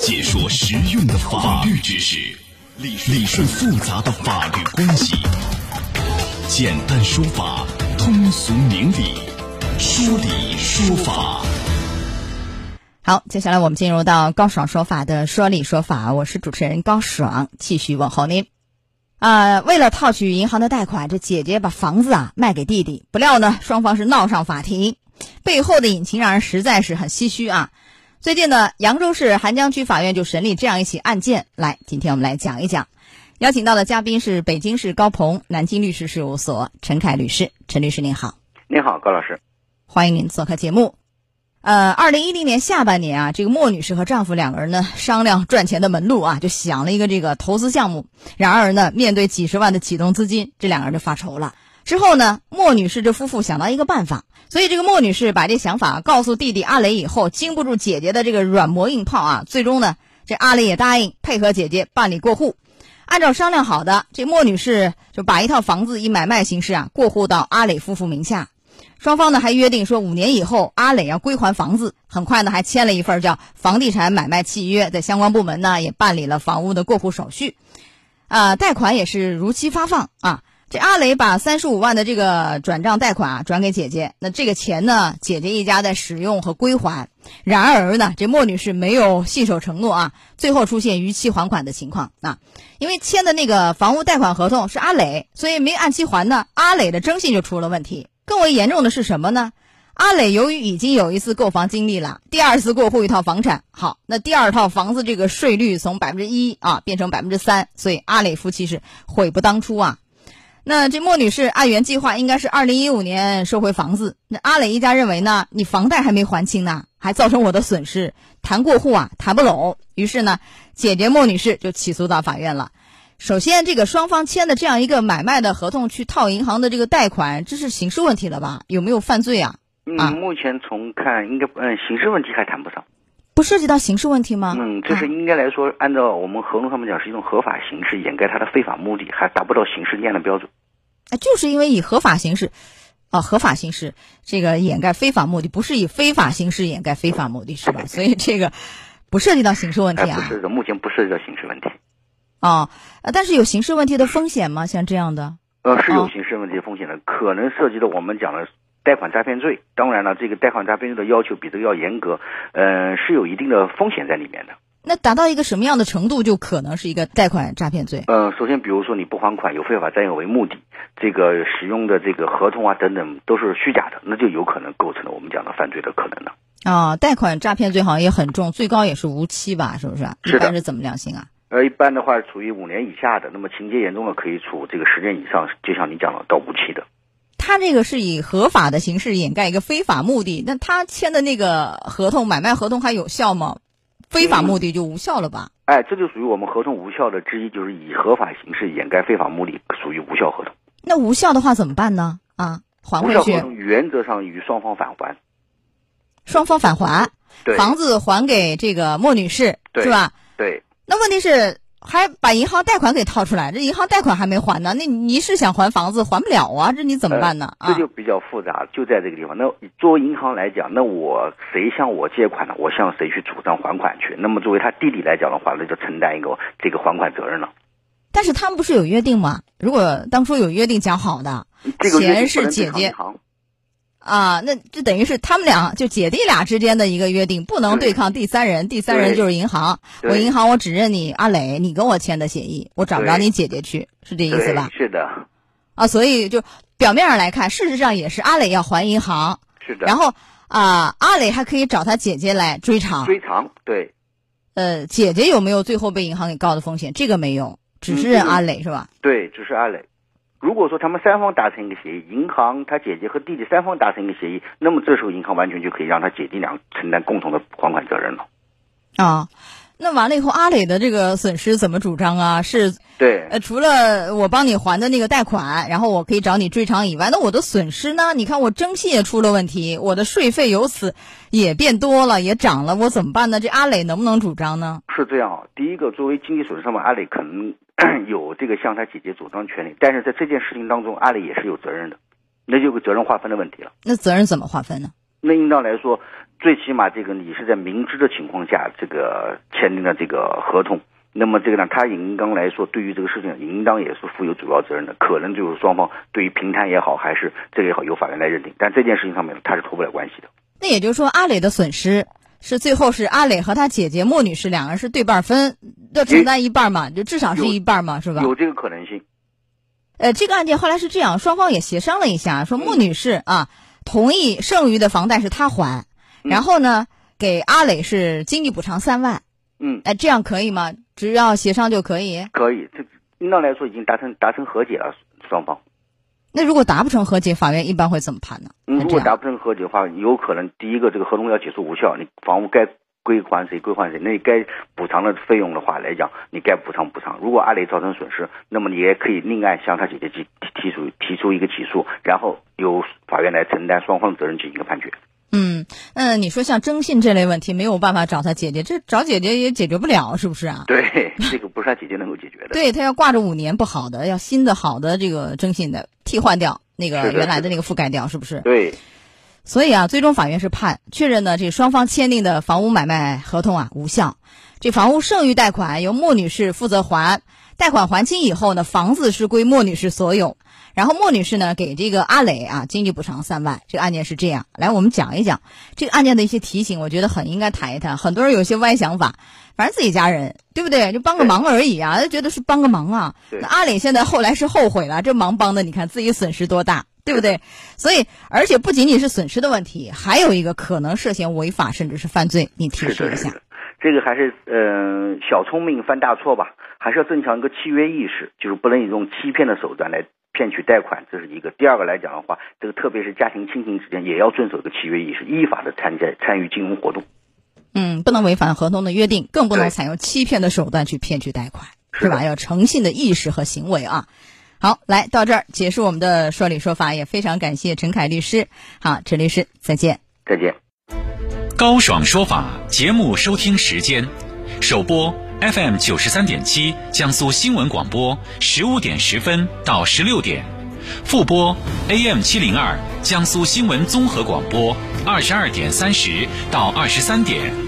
解说实用的法律知识，理理顺复杂的法律关系，简单说法，通俗明理，说理说法。好，接下来我们进入到高爽说法的说理说法，我是主持人高爽，继续问候您。啊，为了套取银行的贷款，这姐姐把房子啊卖给弟弟，不料呢，双方是闹上法庭，背后的隐情让人实在是很唏嘘啊。最近呢，扬州市邗江区法院就审理这样一起案件。来，今天我们来讲一讲。邀请到的嘉宾是北京市高鹏南京律师事务所陈凯律师。陈律师您好，您好，高老师，欢迎您做客节目。呃，二零一零年下半年啊，这个莫女士和丈夫两个人呢商量赚钱的门路啊，就想了一个这个投资项目。然而呢，面对几十万的启动资金，这两个人就发愁了。之后呢，莫女士这夫妇想到一个办法，所以这个莫女士把这想法告诉弟弟阿雷以后，经不住姐姐的这个软磨硬泡啊，最终呢，这阿雷也答应配合姐姐办理过户。按照商量好的，这莫女士就把一套房子以买卖形式啊过户到阿磊夫妇名下，双方呢还约定说五年以后阿磊要归还房子。很快呢还签了一份叫房地产买卖契约，在相关部门呢也办理了房屋的过户手续，啊，贷款也是如期发放啊。这阿磊把三十五万的这个转账贷款啊转给姐姐，那这个钱呢，姐姐一家在使用和归还。然而呢，这莫女士没有信守承诺啊，最后出现逾期还款的情况啊。因为签的那个房屋贷款合同是阿磊，所以没按期还呢，阿磊的征信就出了问题。更为严重的是什么呢？阿磊由于已经有一次购房经历了，第二次过户一套房产，好，那第二套房子这个税率从百分之一啊变成百分之三，所以阿磊夫妻是悔不当初啊。那这莫女士按原计划应该是二零一五年收回房子，那阿磊一家认为呢，你房贷还没还清呢，还造成我的损失，谈过户啊谈不拢，于是呢，姐姐莫女士就起诉到法院了。首先，这个双方签的这样一个买卖的合同去套银行的这个贷款，这是刑事问题了吧？有没有犯罪啊？嗯，目前从看应该嗯刑事问题还谈不上，不涉及到刑事问题吗？嗯，这是应该来说，按照我们合同上面讲，是一种合法形式掩盖他的非法目的，还达不到刑事立案的标准。哎，就是因为以合法形式，哦，合法形式这个掩盖非法目的，不是以非法形式掩盖非法目的，是吧？所以这个不涉及到刑事问题啊。不是的，目前不涉及到刑事问题。哦，但是有刑事问题的风险吗？像这样的？呃，是有刑事问题风险的，可能涉及到我们讲的贷款诈骗罪。当然了，这个贷款诈骗罪的要求比这个要严格，嗯，是有一定的风险在里面的。那达到一个什么样的程度，就可能是一个贷款诈骗罪？嗯，首先，比如说你不还款，有非法占有为目的，这个使用的这个合同啊等等都是虚假的，那就有可能构成了我们讲的犯罪的可能了。啊，贷款诈骗罪好像也很重，最高也是无期吧？是不是？是一般是怎么量刑啊？呃，一般的话处于五年以下的，那么情节严重的可以处这个十年以上，就像你讲了到无期的。他这个是以合法的形式掩盖一个非法目的，那他签的那个合同买卖合同还有效吗？非法目的就无效了吧？哎，这就属于我们合同无效的之一，就是以合法形式掩盖非法目的，属于无效合同。那无效的话怎么办呢？啊，还回去。无效合同原则上与双方返还。双方返还，房子还给这个莫女士，是吧？对。那问题是？还把银行贷款给套出来，这银行贷款还没还呢，那你是想还房子还不了啊？这你怎么办呢？这就比较复杂，就在这个地方。那作为银行来讲，那我谁向我借款呢？我向谁去主张还款去？那么作为他弟弟来讲的话，那就承担一个这个还款责任了。但是他们不是有约定吗？如果当初有约定讲好的，钱是姐姐。啊，那这等于是他们俩就姐弟俩之间的一个约定，不能对抗第三人，第三人就是银行。我银行我只认你阿磊，你跟我签的协议，我找不着你姐姐去，是这意思吧？是的。啊，所以就表面上来看，事实上也是阿磊要还银行。是的。然后啊，阿磊还可以找他姐姐来追偿。追偿，对。呃，姐姐有没有最后被银行给告的风险？这个没有，只是认阿磊是吧？对，只是阿磊。如果说他们三方达成一个协议，银行他姐姐和弟弟三方达成一个协议，那么这时候银行完全就可以让他姐弟俩承担共同的还款责任了。啊，那完了以后，阿磊的这个损失怎么主张啊？是，对，呃，除了我帮你还的那个贷款，然后我可以找你追偿以外，那我的损失呢？你看我征信也出了问题，我的税费由此也变多了，也涨了，我怎么办呢？这阿磊能不能主张呢？是这样，第一个，作为经济损失上面，阿磊可能。有这个向他姐姐主张权利，但是在这件事情当中，阿磊也是有责任的，那就个责任划分的问题了。那责任怎么划分呢？那应当来说，最起码这个你是在明知的情况下这个签订了这个合同，那么这个呢，他应当来说对于这个事情应当也是负有主要责任的，可能就是双方对于平摊也好还是这个也好由法院来认定，但这件事情上面他是脱不了关系的。那也就是说，阿磊的损失是最后是阿磊和他姐姐莫女士两个人是对半分，要承担一半嘛，就至少是一半嘛，是吧？有这个可能性。呃，这个案件后来是这样，双方也协商了一下，说穆女士啊同意剩余的房贷是她还，然后呢给阿磊是经济补偿三万。嗯，哎，这样可以吗？只要协商就可以？可以，这应当来说已经达成达成和解了，双方。那如果达不成和解，法院一般会怎么判呢？如果达不成和解的话，有可能第一个这个合同要解除无效，你房屋该。归还谁归还谁？那该补偿的费用的话来讲，你该补偿补偿。如果阿磊造成损失，那么你也可以另案向他姐姐提提出提出一个起诉，然后由法院来承担双方的责任进行一个判决。嗯，那你说像征信这类问题没有办法找他姐姐，这找姐姐也解决不了，是不是啊？对，这个不是他姐姐能够解决的。对他要挂着五年不好的，要新的好的这个征信的替换掉那个原来的那个覆盖掉，是不是？对。所以啊，最终法院是判确认呢，这双方签订的房屋买卖合同啊无效，这房屋剩余贷款由莫女士负责还，贷款还清以后呢，房子是归莫女士所有，然后莫女士呢给这个阿磊啊经济补偿三万，这个案件是这样。来，我们讲一讲这个案件的一些提醒，我觉得很应该谈一谈。很多人有些歪想法，反正自己家人对不对？就帮个忙而已啊，就觉得是帮个忙啊。那阿磊现在后来是后悔了，这忙帮的，你看自己损失多大。对不对？所以，而且不仅仅是损失的问题，还有一个可能涉嫌违法甚至是犯罪。你提示一下，这个还是嗯小聪明犯大错吧？还是要增强一个契约意识，就是不能以这种欺骗的手段来骗取贷款，这是一个。第二个来讲的话，这个特别是家庭亲情之间也要遵守一个契约意识，依法的参加参与金融活动。嗯，不能违反合同的约定，更不能采用欺骗的手段去骗取贷款，是吧？要诚信的意识和行为啊。好，来到这儿结束我们的说理说法，也非常感谢陈凯律师。好，陈律师，再见。再见。高爽说法节目收听时间：首播 FM 九十三点七，江苏新闻广播，十五点十分到十六点；复播 AM 七零二，江苏新闻综合广播，二十二点三十到二十三点。